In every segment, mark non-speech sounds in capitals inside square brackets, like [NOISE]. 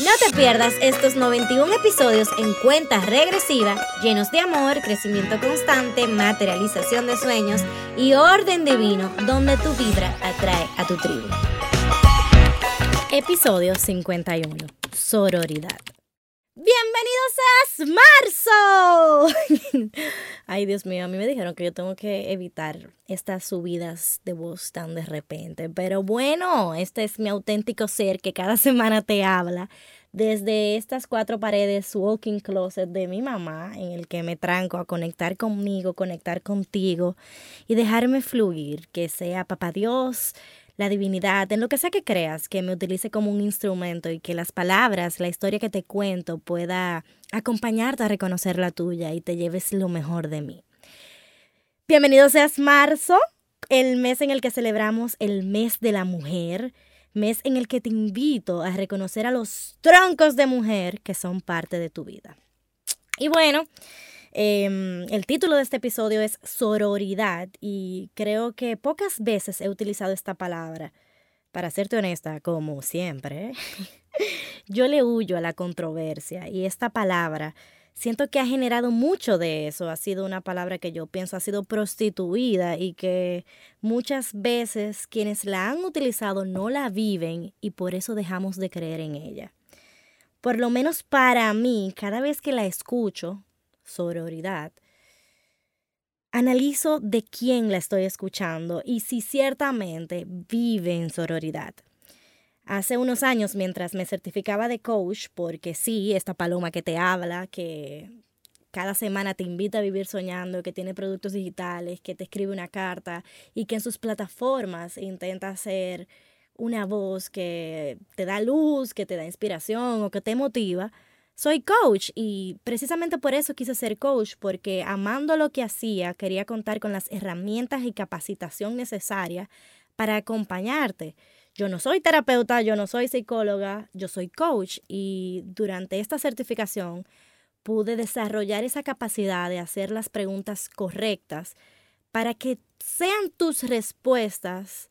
No te pierdas estos 91 episodios en cuenta regresiva, llenos de amor, crecimiento constante, materialización de sueños y orden divino, donde tu vibra atrae a tu tribu. Episodio 51. Sororidad. ¡Bienvenidos a marzo! [LAUGHS] Ay, Dios mío, a mí me dijeron que yo tengo que evitar estas subidas de voz tan de repente. Pero bueno, este es mi auténtico ser que cada [LAUGHS] semana te habla desde estas cuatro paredes walking closet de mi mamá, en el que me tranco a conectar conmigo, conectar contigo y dejarme fluir, que sea papá Dios, la divinidad, en lo que sea que creas, que me utilice como un instrumento y que las palabras, la historia que te cuento pueda acompañarte a reconocer la tuya y te lleves lo mejor de mí. Bienvenido seas marzo, el mes en el que celebramos el mes de la mujer, mes en el que te invito a reconocer a los troncos de mujer que son parte de tu vida. Y bueno, Em, el título de este episodio es sororidad y creo que pocas veces he utilizado esta palabra. Para serte honesta, como siempre, [LAUGHS] yo le huyo a la controversia y esta palabra siento que ha generado mucho de eso. Ha sido una palabra que yo pienso ha sido prostituida y que muchas veces quienes la han utilizado no la viven y por eso dejamos de creer en ella. Por lo menos para mí, cada vez que la escucho, sororidad, analizo de quién la estoy escuchando y si ciertamente vive en sororidad. Hace unos años, mientras me certificaba de coach, porque sí, esta paloma que te habla, que cada semana te invita a vivir soñando, que tiene productos digitales, que te escribe una carta y que en sus plataformas intenta ser una voz que te da luz, que te da inspiración o que te motiva, soy coach y precisamente por eso quise ser coach, porque amando lo que hacía, quería contar con las herramientas y capacitación necesarias para acompañarte. Yo no soy terapeuta, yo no soy psicóloga, yo soy coach y durante esta certificación pude desarrollar esa capacidad de hacer las preguntas correctas para que sean tus respuestas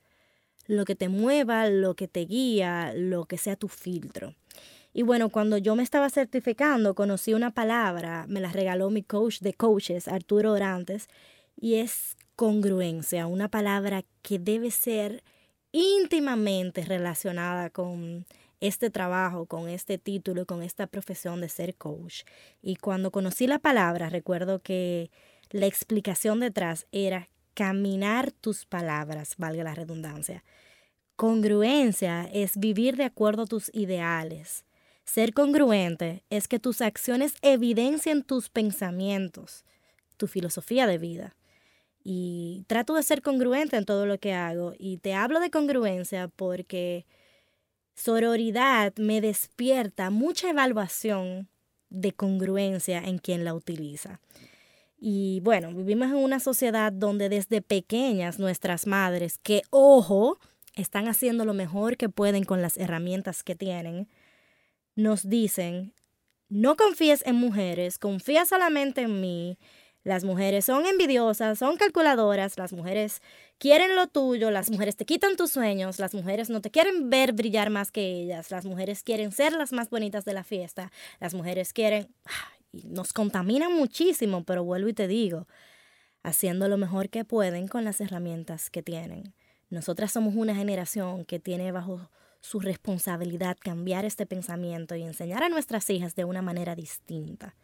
lo que te mueva, lo que te guía, lo que sea tu filtro. Y bueno, cuando yo me estaba certificando, conocí una palabra, me la regaló mi coach de coaches, Arturo Orantes, y es congruencia, una palabra que debe ser íntimamente relacionada con este trabajo, con este título, con esta profesión de ser coach. Y cuando conocí la palabra, recuerdo que la explicación detrás era caminar tus palabras, valga la redundancia. Congruencia es vivir de acuerdo a tus ideales, ser congruente es que tus acciones evidencien tus pensamientos, tu filosofía de vida. Y trato de ser congruente en todo lo que hago. Y te hablo de congruencia porque sororidad me despierta mucha evaluación de congruencia en quien la utiliza. Y bueno, vivimos en una sociedad donde desde pequeñas nuestras madres, que ojo, están haciendo lo mejor que pueden con las herramientas que tienen, nos dicen, no confíes en mujeres, confía solamente en mí. Las mujeres son envidiosas, son calculadoras, las mujeres quieren lo tuyo, las mujeres te quitan tus sueños, las mujeres no te quieren ver brillar más que ellas, las mujeres quieren ser las más bonitas de la fiesta, las mujeres quieren... Nos contaminan muchísimo, pero vuelvo y te digo, haciendo lo mejor que pueden con las herramientas que tienen. Nosotras somos una generación que tiene bajo su responsabilidad cambiar este pensamiento y enseñar a nuestras hijas de una manera distinta.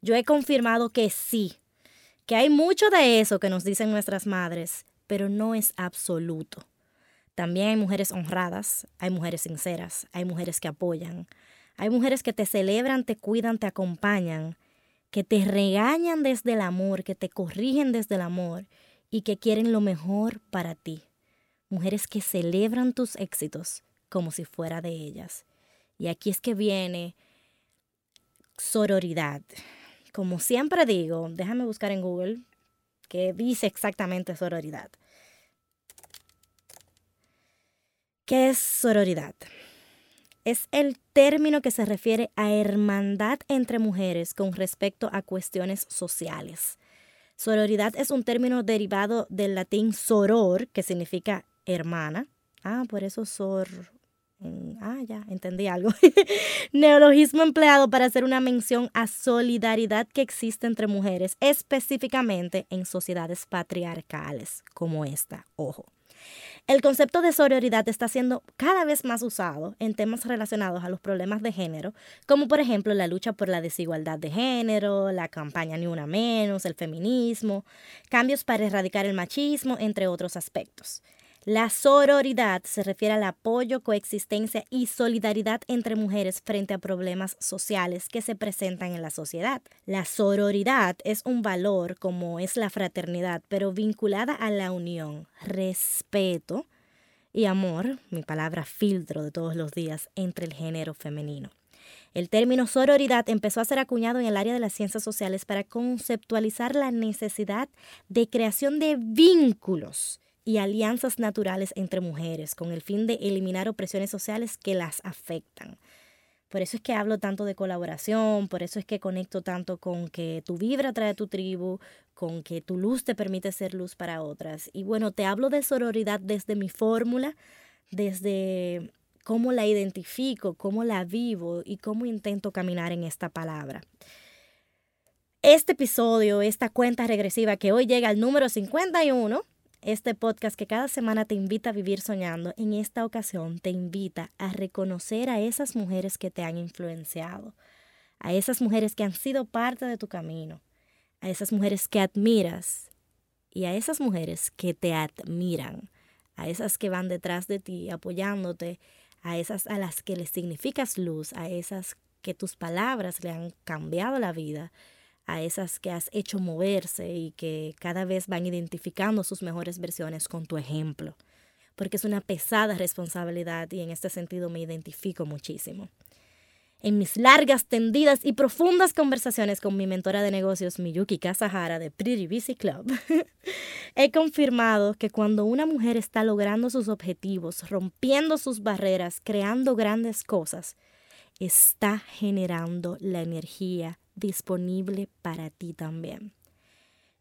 Yo he confirmado que sí, que hay mucho de eso que nos dicen nuestras madres, pero no es absoluto. También hay mujeres honradas, hay mujeres sinceras, hay mujeres que apoyan, hay mujeres que te celebran, te cuidan, te acompañan, que te regañan desde el amor, que te corrigen desde el amor y que quieren lo mejor para ti. Mujeres que celebran tus éxitos como si fuera de ellas. Y aquí es que viene sororidad. Como siempre digo, déjame buscar en Google qué dice exactamente sororidad. ¿Qué es sororidad? Es el término que se refiere a hermandad entre mujeres con respecto a cuestiones sociales. Sororidad es un término derivado del latín soror, que significa hermana. Ah, por eso sor. Ah, ya, entendí algo. [LAUGHS] Neologismo empleado para hacer una mención a solidaridad que existe entre mujeres, específicamente en sociedades patriarcales como esta. Ojo. El concepto de sororidad está siendo cada vez más usado en temas relacionados a los problemas de género, como por ejemplo la lucha por la desigualdad de género, la campaña Ni Una Menos, el feminismo, cambios para erradicar el machismo, entre otros aspectos. La sororidad se refiere al apoyo, coexistencia y solidaridad entre mujeres frente a problemas sociales que se presentan en la sociedad. La sororidad es un valor como es la fraternidad, pero vinculada a la unión, respeto y amor, mi palabra filtro de todos los días, entre el género femenino. El término sororidad empezó a ser acuñado en el área de las ciencias sociales para conceptualizar la necesidad de creación de vínculos y alianzas naturales entre mujeres con el fin de eliminar opresiones sociales que las afectan. Por eso es que hablo tanto de colaboración, por eso es que conecto tanto con que tu vibra trae tu tribu, con que tu luz te permite ser luz para otras. Y bueno, te hablo de sororidad desde mi fórmula, desde cómo la identifico, cómo la vivo y cómo intento caminar en esta palabra. Este episodio, esta cuenta regresiva que hoy llega al número 51, este podcast que cada semana te invita a vivir soñando, en esta ocasión te invita a reconocer a esas mujeres que te han influenciado, a esas mujeres que han sido parte de tu camino, a esas mujeres que admiras y a esas mujeres que te admiran, a esas que van detrás de ti apoyándote, a esas a las que les significas luz, a esas que tus palabras le han cambiado la vida, a esas que has hecho moverse y que cada vez van identificando sus mejores versiones con tu ejemplo, porque es una pesada responsabilidad y en este sentido me identifico muchísimo. En mis largas, tendidas y profundas conversaciones con mi mentora de negocios, Miyuki Kasahara de Pretty Busy Club, [LAUGHS] he confirmado que cuando una mujer está logrando sus objetivos, rompiendo sus barreras, creando grandes cosas, está generando la energía disponible para ti también.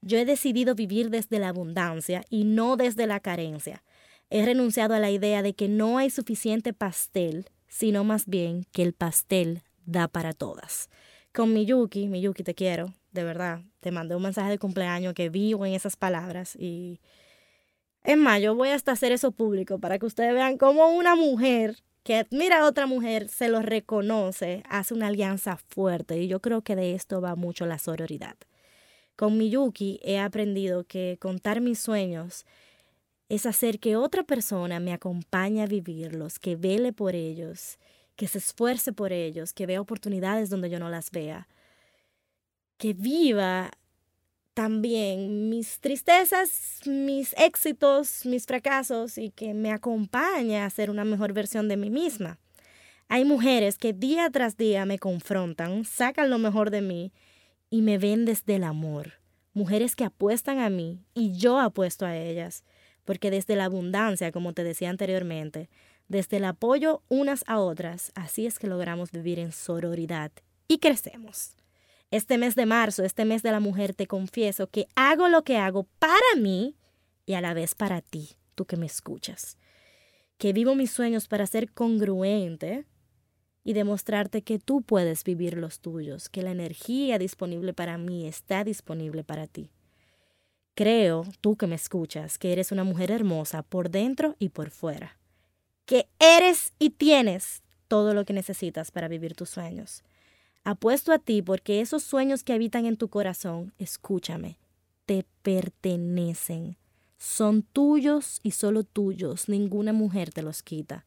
Yo he decidido vivir desde la abundancia y no desde la carencia. He renunciado a la idea de que no hay suficiente pastel, sino más bien que el pastel da para todas. Con Miyuki, Miyuki te quiero, de verdad, te mandé un mensaje de cumpleaños que vivo en esas palabras y... Es más, yo voy hasta hacer eso público para que ustedes vean cómo una mujer que admira a otra mujer, se lo reconoce, hace una alianza fuerte. Y yo creo que de esto va mucho la sororidad. Con Miyuki he aprendido que contar mis sueños es hacer que otra persona me acompañe a vivirlos, que vele por ellos, que se esfuerce por ellos, que vea oportunidades donde yo no las vea, que viva también mis tristezas, mis éxitos, mis fracasos y que me acompañe a ser una mejor versión de mí misma. Hay mujeres que día tras día me confrontan, sacan lo mejor de mí y me ven desde el amor. Mujeres que apuestan a mí y yo apuesto a ellas, porque desde la abundancia, como te decía anteriormente, desde el apoyo unas a otras, así es que logramos vivir en sororidad y crecemos. Este mes de marzo, este mes de la mujer, te confieso que hago lo que hago para mí y a la vez para ti, tú que me escuchas. Que vivo mis sueños para ser congruente y demostrarte que tú puedes vivir los tuyos, que la energía disponible para mí está disponible para ti. Creo, tú que me escuchas, que eres una mujer hermosa por dentro y por fuera, que eres y tienes todo lo que necesitas para vivir tus sueños Apuesto a ti porque esos sueños que habitan en tu corazón, escúchame, te pertenecen. Son tuyos y solo tuyos. Ninguna mujer te los quita.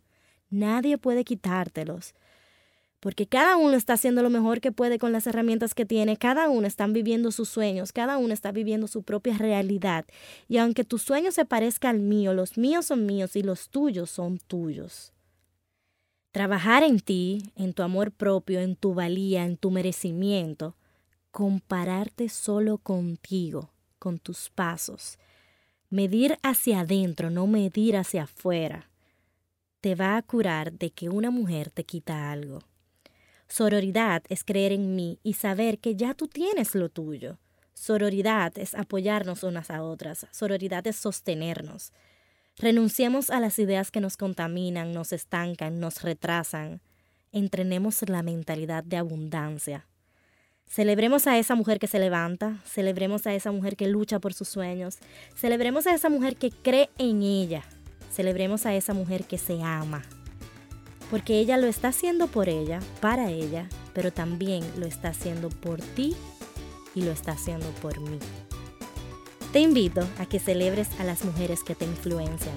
Nadie puede quitártelos. Porque cada uno está haciendo lo mejor que puede con las herramientas que tiene, cada uno está viviendo sus sueños, cada uno está viviendo su propia realidad. Y aunque tu sueño se parezca al mío, los míos son míos y los tuyos son tuyos. Trabajar en ti, en tu amor propio, en tu valía, en tu merecimiento. Compararte solo contigo, con tus pasos. Medir hacia adentro, no medir hacia afuera. te va a curar de que una mujer te quita algo. Sororidad es creer en mí y saber que ya tú tienes lo tuyo. Sororidad es apoyarnos unas a otras. Sororidad es sostenernos. Renunciemos a las ideas que nos contaminan, nos estancan, nos retrasan. Entrenemos la mentalidad de abundancia. Celebremos a esa mujer que se levanta, celebremos a esa mujer que lucha por sus sueños, celebremos a esa mujer que cree en ella, celebremos a esa mujer que se ama. Porque ella lo está haciendo por ella, para ella, pero también lo está haciendo por ti y lo está haciendo por mí. Te invito a que celebres a las mujeres que te influencian.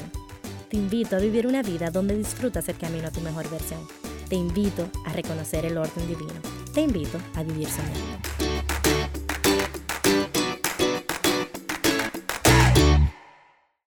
Te invito a vivir una vida donde disfrutas el camino a tu mejor versión. Te invito a reconocer el orden divino. Te invito a vivir soñando.